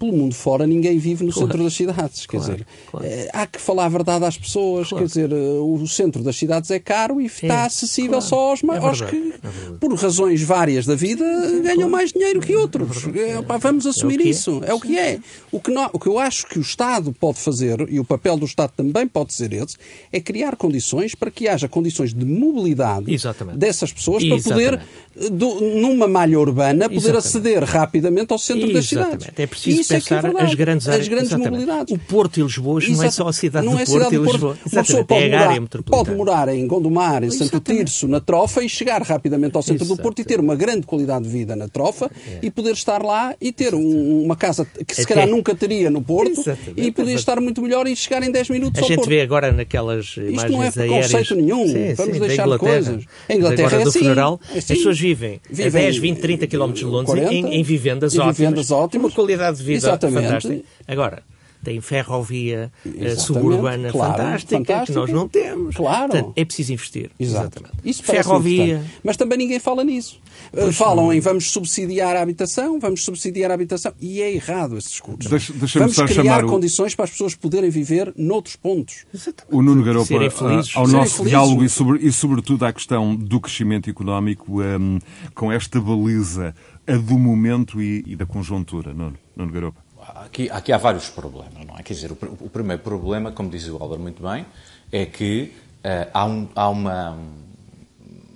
pelo mundo fora ninguém vive no claro. centro das cidades. Quer claro, dizer, claro. Eh, há que falar a verdade às pessoas. Quer dizer, eh, o centro das cidades é caro e está é, acessível só aos, é aos que, é por razões várias da vida, ganham mais dinheiro que outros. É, vamos assumir isso. É o que é. O que, não, o que eu acho que o Estado pode fazer, e o papel do Estado também pode ser esse, é criar condições para que haja condições de mobilidade Exatamente. dessas pessoas para Exatamente. poder, do, numa malha urbana, poder Exatamente. aceder rapidamente ao centro das cidades. É preciso Isso pensar é é as grandes áreas. As grandes mobilidades. O Porto e Lisboa não é só a cidade não é do Porto, e Lisboa. Uma pessoa pode, é morar, pode morar em Gondomar, em Santo Tirso, na Trofa e chegar rapidamente ao centro do Porto e ter uma grande qualidade de vida na Trofa é. e poder estar lá e ter um, uma casa que se calhar nunca teria no Porto Exatamente. e podia estar muito melhor e chegar em 10 minutos a ao Porto. A gente vê agora naquelas imagens Isto não é preconceito nenhum. Sim, Vamos sim, deixar de coisas. Em Inglaterra agora é assim. funeral, é assim. as pessoas vivem, vivem a 10, 20, 30 km de Londres 40, em, em, vivendas, em ótimas, vivendas ótimas, uma qualidade de vida Exatamente. fantástica. Agora, tem ferrovia uh, suburbana claro, fantástica, fantástica, que nós não temos. Claro. Portanto, é preciso investir. Exato. Exatamente. Isso ferrovia. Mas também ninguém fala nisso. Eh, pois Falam não. em vamos subsidiar a habitação, vamos subsidiar a habitação. E é errado esse discurso. Deixa, vamos criar condições o... para as pessoas poderem viver noutros pontos. Exatamente. O Nuno Garopa, ao Serem nosso felizes. diálogo e, sobre, e, sobretudo, à questão do crescimento económico, um, com esta baliza a do momento e, e da conjuntura, Nuno, Nuno Garopa. Aqui, aqui há vários problemas, não é? Quer dizer, o, o primeiro problema, como diz o Álvaro muito bem, é que uh, há, um, há uma.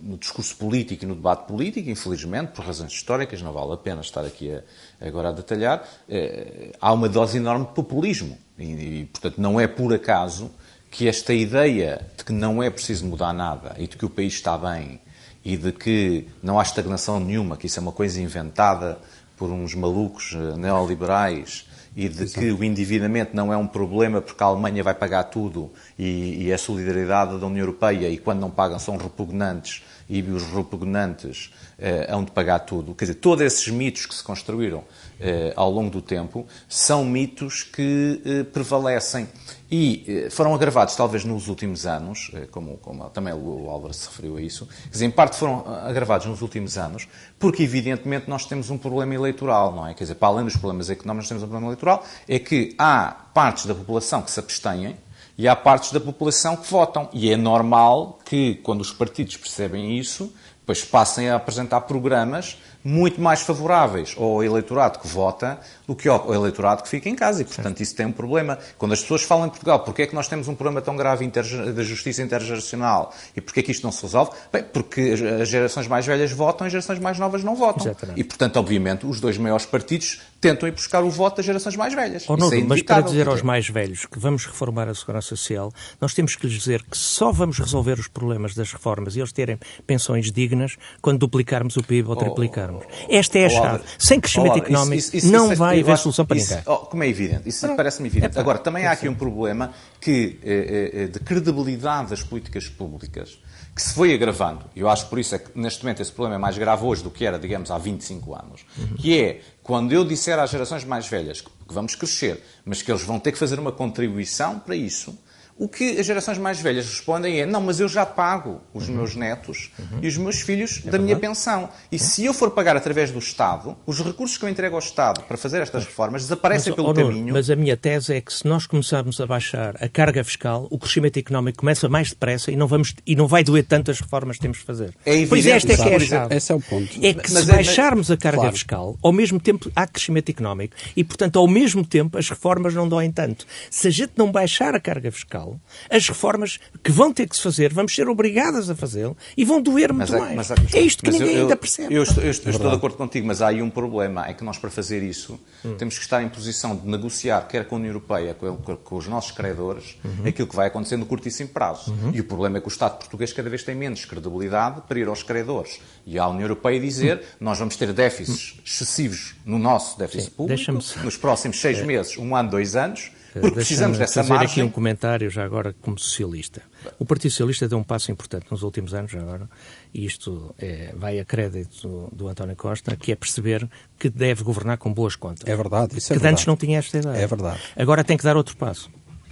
No discurso político e no debate político, infelizmente, por razões históricas, não vale a pena estar aqui a, agora a detalhar, uh, há uma dose enorme de populismo. E, e, portanto, não é por acaso que esta ideia de que não é preciso mudar nada e de que o país está bem e de que não há estagnação nenhuma, que isso é uma coisa inventada por uns malucos eh, neoliberais e de Exato. que o endividamento não é um problema porque a Alemanha vai pagar tudo e, e a solidariedade da União Europeia e quando não pagam são repugnantes e os repugnantes eh, hão de pagar tudo. Quer dizer, todos esses mitos que se construíram eh, ao longo do tempo são mitos que eh, prevalecem e eh, foram agravados talvez nos últimos anos, eh, como, como, também o Álvaro se referiu a isso, quer dizer, em parte foram agravados nos últimos anos, porque evidentemente nós temos um problema eleitoral, não é? Quer dizer, para além dos problemas económicos, temos um problema eleitoral, é que há partes da população que se abstêm e há partes da população que votam. E é normal que, quando os partidos percebem isso, depois passem a apresentar programas muito mais favoráveis ao eleitorado que vota do que ao eleitorado que fica em casa. E, portanto, isso tem um problema. Quando as pessoas falam em Portugal, porquê é que nós temos um problema tão grave da justiça intergeracional e porquê é que isto não se resolve? Bem, porque as gerações mais velhas votam e as gerações mais novas não votam. Exatamente. E, portanto, obviamente, os dois maiores partidos tentam ir buscar o voto das gerações mais velhas. Oh, não, é mas para dizer aos mais velhos que vamos reformar a segurança social, nós temos que lhes dizer que só vamos resolver os problemas das reformas e eles terem pensões dignas quando duplicarmos o PIB ou triplicarmos. Avançarmos. Esta é a chave. Sem crescimento económico isso, isso, não isso, vai haver solução para ninguém. Oh, como é evidente, isso parece-me evidente. É, Agora, também há aqui um problema que, eh, eh, de credibilidade das políticas públicas que se foi agravando, e eu acho que por isso é que neste momento esse problema é mais grave hoje do que era, digamos, há 25 anos, uhum. que é quando eu disser às gerações mais velhas que vamos crescer, mas que eles vão ter que fazer uma contribuição para isso, o que as gerações mais velhas respondem é: não, mas eu já pago os uhum. meus netos uhum. e os meus filhos é da verdade. minha pensão. E se eu for pagar através do Estado, os recursos que eu entrego ao Estado para fazer estas reformas desaparecem mas, pelo oh, caminho. Mas a minha tese é que se nós começarmos a baixar a carga fiscal, o crescimento económico começa mais depressa e não, vamos, e não vai doer tanto as reformas que temos de fazer. É evidente, pois esta é que é a chave. Esse é o ponto. É que mas se é, baixarmos a carga claro. fiscal, ao mesmo tempo há crescimento económico e, portanto, ao mesmo tempo as reformas não doem tanto. Se a gente não baixar a carga fiscal, as reformas que vão ter que se fazer, vamos ser obrigadas a fazê-lo e vão doer muito é, mais. Mas, mas, é isto que ninguém eu, ainda percebe. Eu, estou, eu estou, estou, de acordo contigo, mas há aí um problema, é que nós para fazer isso hum. temos que estar em posição de negociar, quer com a União Europeia, com, com os nossos credores, uhum. aquilo que vai acontecer no curtíssimo prazo. Uhum. E o problema é que o Estado português cada vez tem menos credibilidade para ir aos credores. E à União Europeia dizer, hum. nós vamos ter déficits excessivos no nosso déficit Sim, público, nos próximos seis é. meses, um ano, dois anos, precisamos dessa fazer margem. aqui um comentário já agora como socialista. O Partido Socialista deu um passo importante nos últimos anos agora, e isto é, vai a crédito do, do, António Costa, que é perceber que deve governar com boas contas. É verdade, isso é que verdade. antes não tinha esta ideia. É verdade. Agora tem que dar outro passo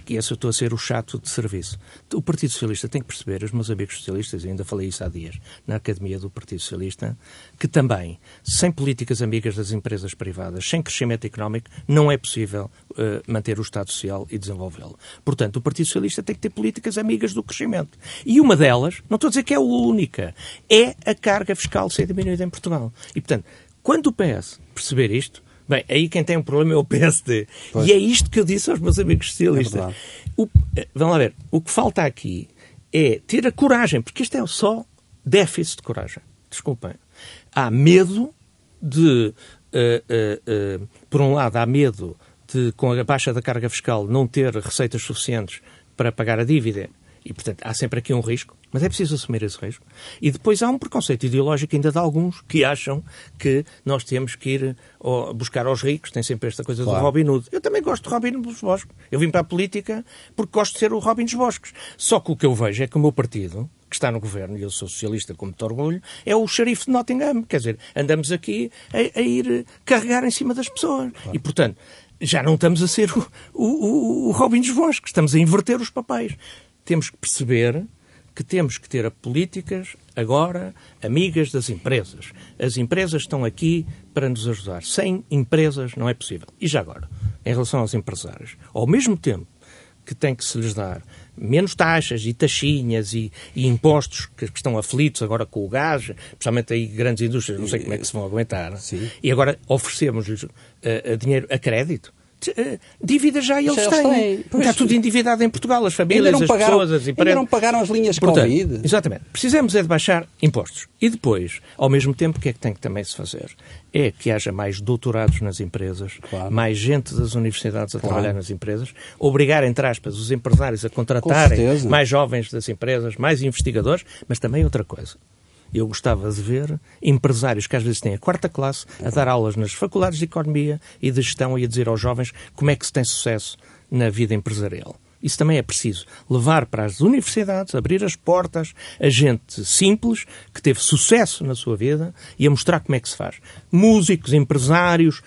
que esse eu estou a ser o chato de serviço. O Partido Socialista tem que perceber, os meus amigos socialistas, ainda falei isso há dias, na Academia do Partido Socialista, que também, sem políticas amigas das empresas privadas, sem crescimento económico, não é possível uh, manter o Estado Social e desenvolvê-lo. Portanto, o Partido Socialista tem que ter políticas amigas do crescimento. E uma delas, não estou a dizer que é a única, é a carga fiscal ser diminuída em Portugal. E, portanto, quando o PS perceber isto, Bem, aí quem tem um problema é o PSD. Pois. E é isto que eu disse aos meus amigos socialistas. É o, eh, vamos lá ver, o que falta aqui é ter a coragem, porque isto é só déficit de coragem. Desculpem. Há medo de, uh, uh, uh, por um lado, há medo de, com a baixa da carga fiscal, não ter receitas suficientes para pagar a dívida e, portanto, há sempre aqui um risco, mas é preciso assumir esse risco. E depois há um preconceito ideológico ainda de alguns que acham que nós temos que ir buscar aos ricos, tem sempre esta coisa claro. do Robin Hood. Eu também gosto de Robin dos Bosques. Eu vim para a política porque gosto de ser o Robin dos Bosques. Só que o que eu vejo é que o meu partido, que está no governo, e eu sou socialista com muito orgulho, é o xerife de Nottingham. Quer dizer, andamos aqui a, a ir carregar em cima das pessoas. Claro. E, portanto, já não estamos a ser o, o, o Robin dos Bosques, estamos a inverter os papéis temos que perceber que temos que ter políticas agora amigas das empresas. As empresas estão aqui para nos ajudar. Sem empresas não é possível. E já agora, em relação aos empresários, ao mesmo tempo que tem que se lhes dar menos taxas e taxinhas e, e impostos que, que, estão aflitos agora com o gás, principalmente aí grandes indústrias, não sei como é que se vão aguentar, Sim. e agora oferecemos-lhes uh, dinheiro a crédito, eh, dívidas já eles já têm. têm. Está tudo endividado em Portugal, as famílias, as pagaram, pessoas, as empresas. Ainda não pagaram as linhas Portanto, Covid. Exatamente. Precisamos é de baixar impostos. E depois, ao mesmo tempo, o que é que tem que também se fazer? É que haja mais doutorados nas empresas, claro. mais gente das universidades a claro. trabalhar nas empresas, obrigar, entre aspas, os empresários a contratarem mais jovens das empresas, mais investigadores, mas também outra coisa eu gostava de ver empresários que às vezes têm a quarta classe a dar aulas nas faculdades de economia e de gestão e a dizer aos jovens como é que se tem sucesso na vida empresarial. Isso também é preciso. Levar para as universidades, abrir as portas a gente simples, que teve sucesso na sua vida e a mostrar como é que se faz. Músicos, empresários,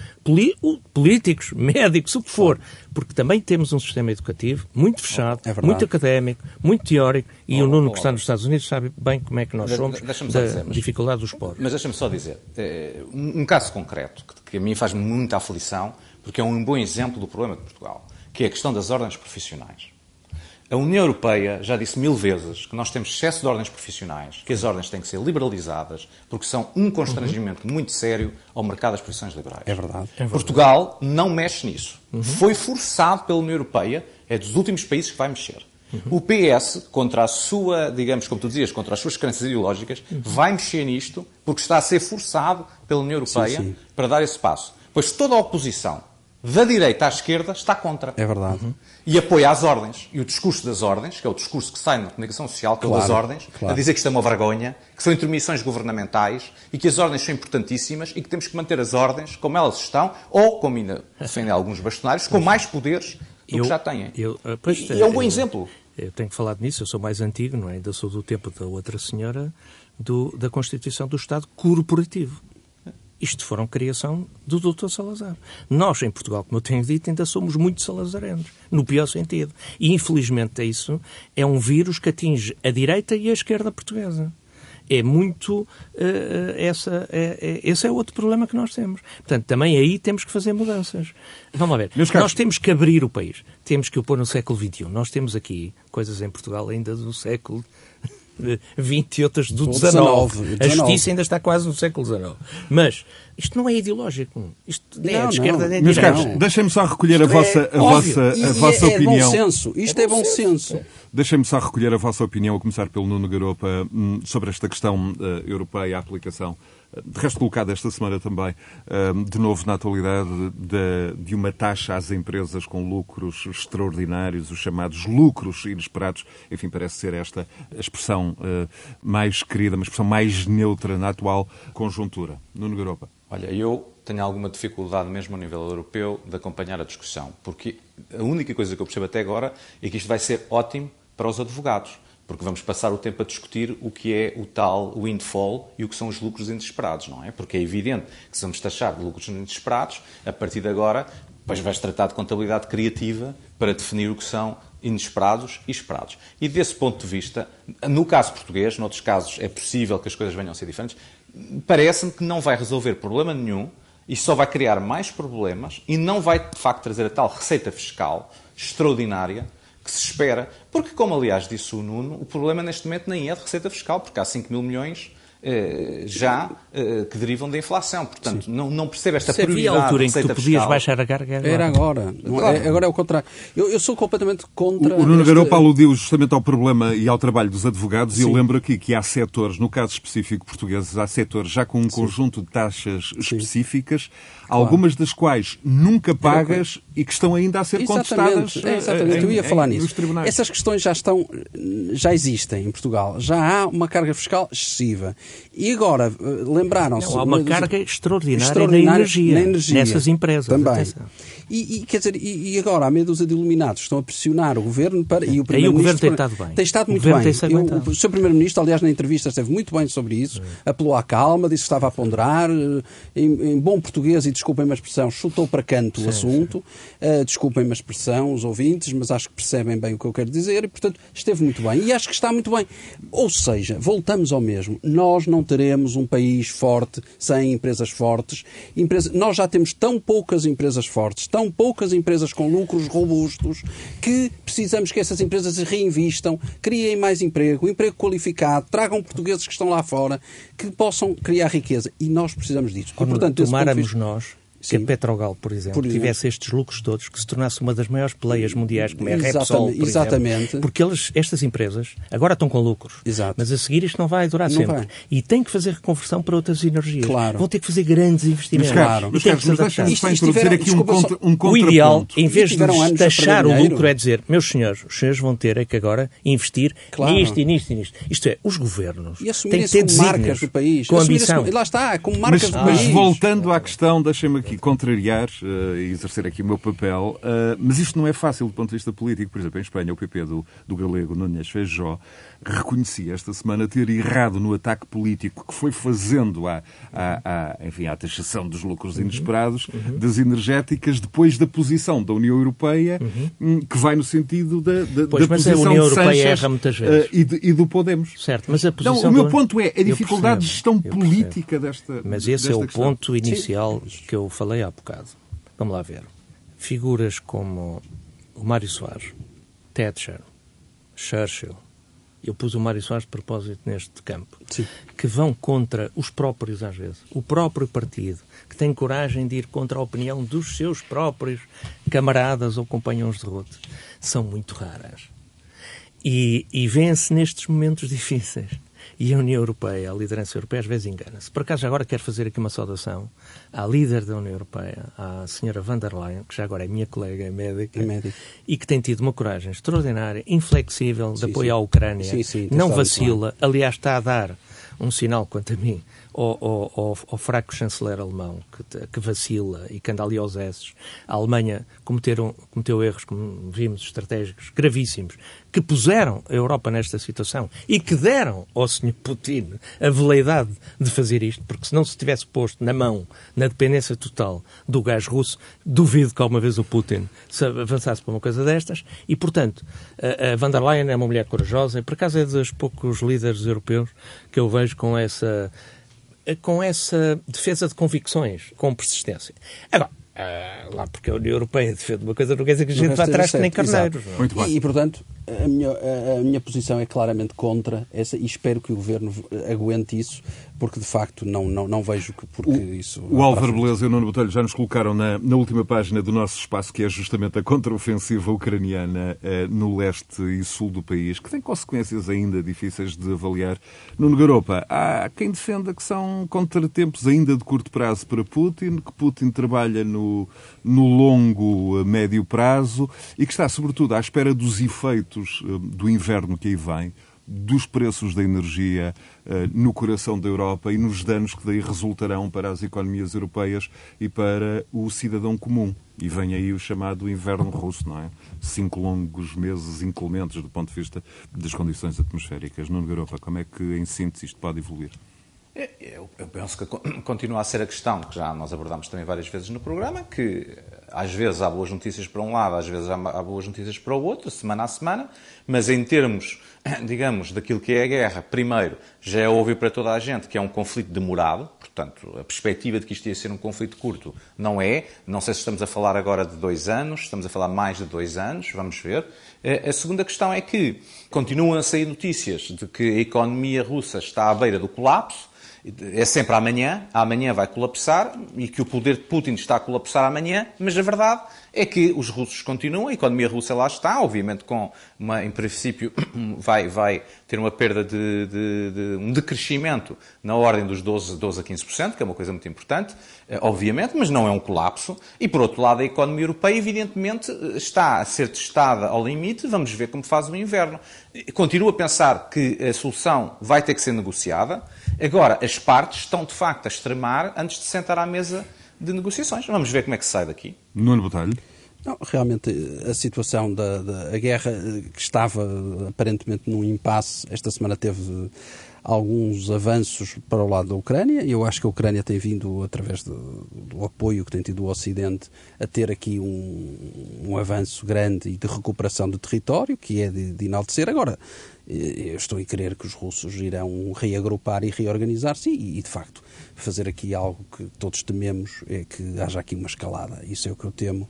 políticos, médicos, o que for. Porque também temos um sistema educativo muito fechado, é muito académico, muito teórico e oh, o Nuno oh, que está nos Estados Unidos sabe bem como é que nós somos da dizer, mas, dificuldade dos pobres. Mas deixa-me só dizer, eh, um caso concreto que a mim faz muita aflição, porque é um bom exemplo do problema de Portugal que é a questão das ordens profissionais. A União Europeia já disse mil vezes que nós temos excesso de ordens profissionais, que as ordens têm que ser liberalizadas, porque são um constrangimento uhum. muito sério ao mercado das profissões liberais. É verdade. É verdade. Portugal não mexe nisso. Uhum. Foi forçado pela União Europeia, é dos últimos países que vai mexer. Uhum. O PS, contra a sua, digamos, como tu dizias, contra as suas crenças ideológicas, uhum. vai mexer nisto porque está a ser forçado pela União Europeia sim, sim. para dar esse passo. Pois toda a oposição da direita à esquerda, está contra. É verdade. Uhum. E apoia as ordens. E o discurso das ordens, que é o discurso que sai na comunicação social, que é o das ordens, claro. a dizer que isto é uma vergonha, que são intermissões governamentais e que as ordens são importantíssimas e que temos que manter as ordens como elas estão, ou, como ainda defendem alguns bastonários, com mais poderes do eu, que já têm. Eu, pois, e, é um bom exemplo. Eu tenho que falar nisso, eu sou mais antigo, não é? Ainda sou do tempo da outra senhora, do, da Constituição do Estado corporativo. Isto foram criação do Dr. Salazar. Nós, em Portugal, como eu tenho dito, ainda somos muito salazarenos, no pior sentido. E, infelizmente, isso é um vírus que atinge a direita e a esquerda portuguesa é muito uh, essa é, é, esse é outro problema que nós temos. Portanto, também aí temos que fazer mudanças. Vamos lá ver. Nós temos que abrir o país. Temos que o pôr no século XXI. Nós temos aqui coisas em Portugal ainda do século 20 e outras do 19. A justiça ainda está quase no século XIX. Mas isto não é ideológico. Isto nem é de esquerda nem de direita. deixem-me só recolher a vossa, a vossa, a vossa é, opinião. É bom senso. Isto é, bom senso. Deixem-me só recolher a vossa opinião, a começar pelo Nuno Garopa, hum, sobre esta questão uh, europeia, a aplicação de resto colocado esta semana também, hum, de novo na atualidade, de, uma taxa às empresas com lucros extraordinários, os chamados lucros inesperados. Enfim, parece ser esta a expressão uh, mais querida, uma expressão mais neutra na atual conjuntura. Nuno Garopa. Olha, eu tenho alguma dificuldade, mesmo a nível europeu, de acompanhar a discussão, porque a única coisa que eu percebo até agora é que isto vai ser ótimo para os advogados porque vamos passar o tempo a discutir o que é o tal windfall e o que são os lucros inesperados, não é? Porque é evidente que se vamos taxar lucros inesperados, a partir de agora, depois vais tratar de contabilidade criativa para definir o que são inesperados e esperados. E desse ponto de vista, no caso português, noutros casos é possível que as coisas venham a ser diferentes, parece-me que não vai resolver problema nenhum e só vai criar mais problemas e não vai, de facto, trazer a tal receita fiscal extraordinária que se espera. Porque, como aliás disse o Nuno, o problema neste momento nem é de receita fiscal, porque há 5 mil milhões eh, já eh, que derivam da inflação. Portanto, não, não percebo esta Se prioridade havia altura em que tu podias fiscal. baixar a carga agora. Era agora. Claro. É, agora é o contrário. Eu, eu, sou completamente contra... O, o Nuno este... Garopa aludiu justamente ao problema e ao trabalho dos advogados Sim. e eu lembro aqui que há setores, no caso específico português, há setores já com um Sim. conjunto de taxas Sim. específicas, claro. algumas das quais nunca pagas e que estão ainda a ser exatamente, contestadas é, exatamente. Em, eu ia falar nisso. Essas questões já estão, já existem em Portugal. Já há uma carga fiscal excessiva. E agora, eh, lembraram-se... Há uma carga extraordinária, extraordinária na, energia, na energia, nessas empresas. Também. E, e, quer dizer, e, agora, há meia dúzia de iluminados estão a pressionar o governo para. E o, Aí o governo tem estado bem. Tem estado muito bem. Eu, o Sr. Primeiro-Ministro, aliás, na entrevista esteve muito bem sobre isso, é. apelou à calma, disse que estava a ponderar, eh, em, em bom português, e desculpem-me a expressão, chutou para canto sim, o assunto. Uh, desculpem-me a expressão, os ouvintes, mas acho que percebem bem o que eu quero dizer e, portanto, esteve muito bem. E acho que está muito bem. Ou seja, voltamos ao mesmo. Nós não teremos um país forte sem empresas fortes. Empresa... Nós já temos tão poucas empresas fortes, tão poucas empresas com lucros robustos, que precisamos que essas empresas reinvistam, criem mais emprego, emprego qualificado, tragam portugueses que estão lá fora, que possam criar riqueza. E nós precisamos disso. E, portanto, tomáramos nós se Sim. a Petrogal, por exemplo, por exemplo, tivesse estes lucros todos, que se tornasse uma das maiores players mundiais, como é a Repsol, por exatamente. Exemplo, porque eles, estas empresas agora estão com lucros, Exato. mas a seguir isto não vai durar não sempre. Vai. E tem que fazer reconversão para outras energias. Claro. Vão ter que fazer grandes investimentos. Mas, claro. Mas, Carlos, deixa-me só introduzir aqui um, contra, um O ideal, em vez de taxar o lucro, é dizer, meus senhores, os senhores vão ter é que agora investir claro. nisto e nisto e nisto. Isto é, os governos têm que ter marcas do país. Com ambição. Lá está, como marcas mas, do país. Mas voltando à questão, deixem-me aqui aqui contrariar uh, e exercer aqui o meu papel, uh, mas isto não é fácil do ponto de vista político. Por exemplo, em Espanha, o PP do, do galego Nunes Feijó reconhecia esta semana ter errado no ataque político que foi fazendo à, à, à enfim, à taxação dos lucros uhum. inesperados uhum. das energéticas depois da posição da União Europeia, uhum. Hum, que vai no sentido da, da, pois, da posição a União Europeia Sanches, erra muitas vezes. Uh, e, de, e, do Podemos. Certo, mas a posição Não, o meu ponto é a dificuldade de gestão política desta Mas esse é o questão. ponto inicial Sim. que eu falei há bocado. Vamos lá ver. Figuras como o Mário Soares, Thatcher, Churchill, eu pus o Mário Soares de propósito neste campo, Sim. que vão contra os próprios, às vezes, o próprio partido, que tem coragem de ir contra a opinião dos seus próprios camaradas ou companhões de rote, são muito raras. E, e vê-se nestes momentos difíceis. E a União Europeia, a liderança europeia, às vezes engana-se. Por acaso, agora quero fazer aqui uma saudação à líder da União Europeia, à senhora van der Leyen, que já agora é minha colega, é médica, é médica. e que tem tido uma coragem extraordinária, inflexível, de sim, apoio sim. à Ucrânia. Sim, não vacila. Aliás, está a dar um sinal, quanto a mim, ao, ao, ao, fraco chanceler alemão que, que, vacila e que anda ali aos esses. A Alemanha cometeu erros, como vimos, estratégicos gravíssimos, que puseram a Europa nesta situação e que deram ao Sr. Putin a veleidade de fazer isto, porque se não se tivesse posto na mão, na dependência total do gás russo, duvido que alguma vez o Putin se avançasse para uma coisa destas. E, portanto, a, a van der Leyen é uma mulher corajosa e, por acaso, é dos poucos líderes europeus que eu vejo com essa com essa defesa de convicções, com persistência. Agora, uh, lá porque a União Europeia defende uma coisa, não quer dizer que a gente vá atrás que nem carneiros. Muito bem. E, e, portanto, a minha, a, minha posição é claramente contra essa e espero que o Governo aguente isso, porque de facto não, não, não vejo que porque o, isso. O Álvaro Beleza e o Nuno Botelho já nos colocaram na, na última página do nosso espaço, que é justamente a contraofensiva ucraniana eh, no leste e sul do país, que tem consequências ainda difíceis de avaliar. Nuno Garopa, há quem defenda que são contratempos ainda de curto prazo para Putin, que Putin trabalha no, no longo, eh, médio prazo e que está, sobretudo, à espera dos efeitos eh, do inverno que aí vem dos preços da energia uh, no coração da Europa e nos danos que daí resultarão para as economias europeias e para o cidadão comum. E vem aí o chamado inverno russo, não é? Cinco longos meses inclementes do ponto de vista das condições atmosféricas. Nuno Europa, como é que, em síntese, isto pode evoluir? Eu, eu penso que continua a ser a questão que já nós abordámos também várias vezes no programa, que às vezes há boas notícias para um lado, às vezes há, boas notícias para o outro, semana a semana, mas em termos, digamos, daquilo que é a guerra, primeiro, já é óbvio para toda a gente que é um conflito demorado, portanto, a perspectiva de que isto ia ser um conflito curto não é. Não sei se estamos a falar agora de dois anos, estamos a falar mais de dois anos, vamos ver. Eh, a segunda questão é que continuam a sair notícias de que a economia russa está à beira do colapso, é sempre amanhã, amanhã vai colapsar e que o poder de Putin está a colapsar amanhã, mas a verdade é que os russos continuam, a economia russa lá está, obviamente com uma, em princípio, vai, vai ter uma perda de, de, de, um decrescimento na ordem dos 12, 12 a 15%, que é uma coisa muito importante, eh, obviamente, mas não é um colapso. E, por outro lado, a economia europeia, evidentemente, está a ser testada ao limite, vamos ver como faz o inverno. Continuo a pensar que a solução vai ter que ser negociada. Agora, as partes estão, de facto, a extremar antes de sentar à mesa de negociações. Vamos ver como é que se sai daqui. Nuno Botelho. Não, realmente a situação da, da a guerra que estava aparentemente num impasse, esta semana teve alguns avanços para o lado da Ucrânia. Eu acho que a Ucrânia tem vindo, através do, do apoio que tem tido o Ocidente, a ter aqui um, um avanço grande e de recuperação do território, que é de, de enaltecer. Agora, eu estou a crer que os russos irão reagrupar e reorganizar-se e, de facto, fazer aqui algo que todos tememos, é que haja aqui uma escalada. Isso é o que eu temo.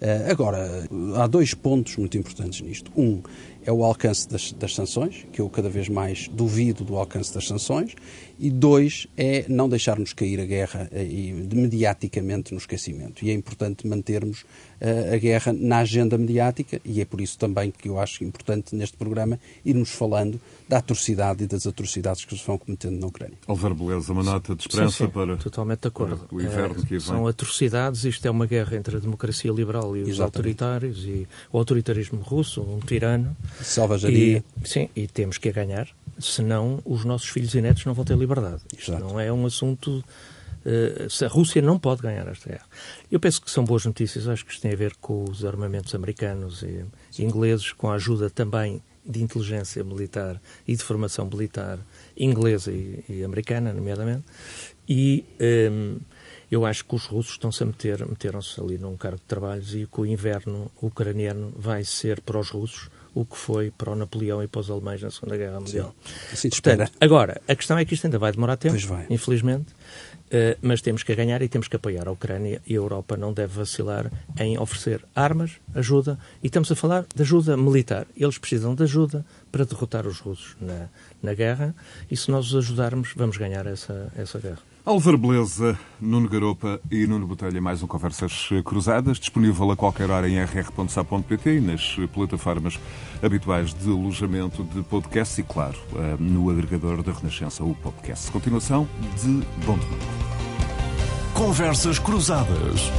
Eh, agora, há dois pontos muito importantes nisto. Um é o alcance das, das, sanções, que eu cada vez mais duvido do alcance das sanções, e dois é não deixarmos cair a guerra eh, e, mediaticamente no esquecimento. E é importante mantermos uh, a guerra na agenda mediática, e é por isso também que eu acho importante neste programa irmos falando da atrocidade e das atrocidades que se vão cometendo na Ucrânia. Álvaro Beleza, uma nota de esperança sim, sim, para, totalmente de acordo. o inverno é, que vem. São atrocidades, isto é uma guerra entre a democracia liberal e os Exatamente. autoritários, e o autoritarismo russo, um tirano. Salvajaria. E, sim, e temos que ganhar, senão os nossos filhos e netos não vão ter liberdade. Isto não é um assunto. Uh, a Rússia não pode ganhar esta guerra. Eu penso que são boas notícias, acho que isto tem a ver com os armamentos americanos e, e ingleses, com a ajuda também de inteligência militar e de formação militar inglesa e, e americana, nomeadamente, e um, eu acho que os russos estão-se a meter, meteram-se ali num cargo de trabalhos e que o inverno ucraniano vai ser para os russos o que foi para o Napoleão e para os alemães na Segunda Guerra Mundial. Sim, assim Portanto, agora, a questão é que isto ainda vai demorar tempo, infelizmente, uh, mas temos que ganhar e temos que apoiar a Ucrânia e a Europa não deve vacilar em oferecer armas, ajuda, e estamos a falar de ajuda militar. Eles precisam de ajuda para derrotar os russos na, na guerra e se nós os ajudarmos, vamos ganhar essa, essa guerra. Álvaro Beleza, Nuno Garopa e Nuno Botelha, mais um Conversas Cruzadas, disponível a qualquer hora em rr.sa.pt e nas plataformas habituais de alojamento de podcast e, claro, eh, no agregador da Renascença, o podcast. Continuação de Bom Domingo. Conversas Cruzadas.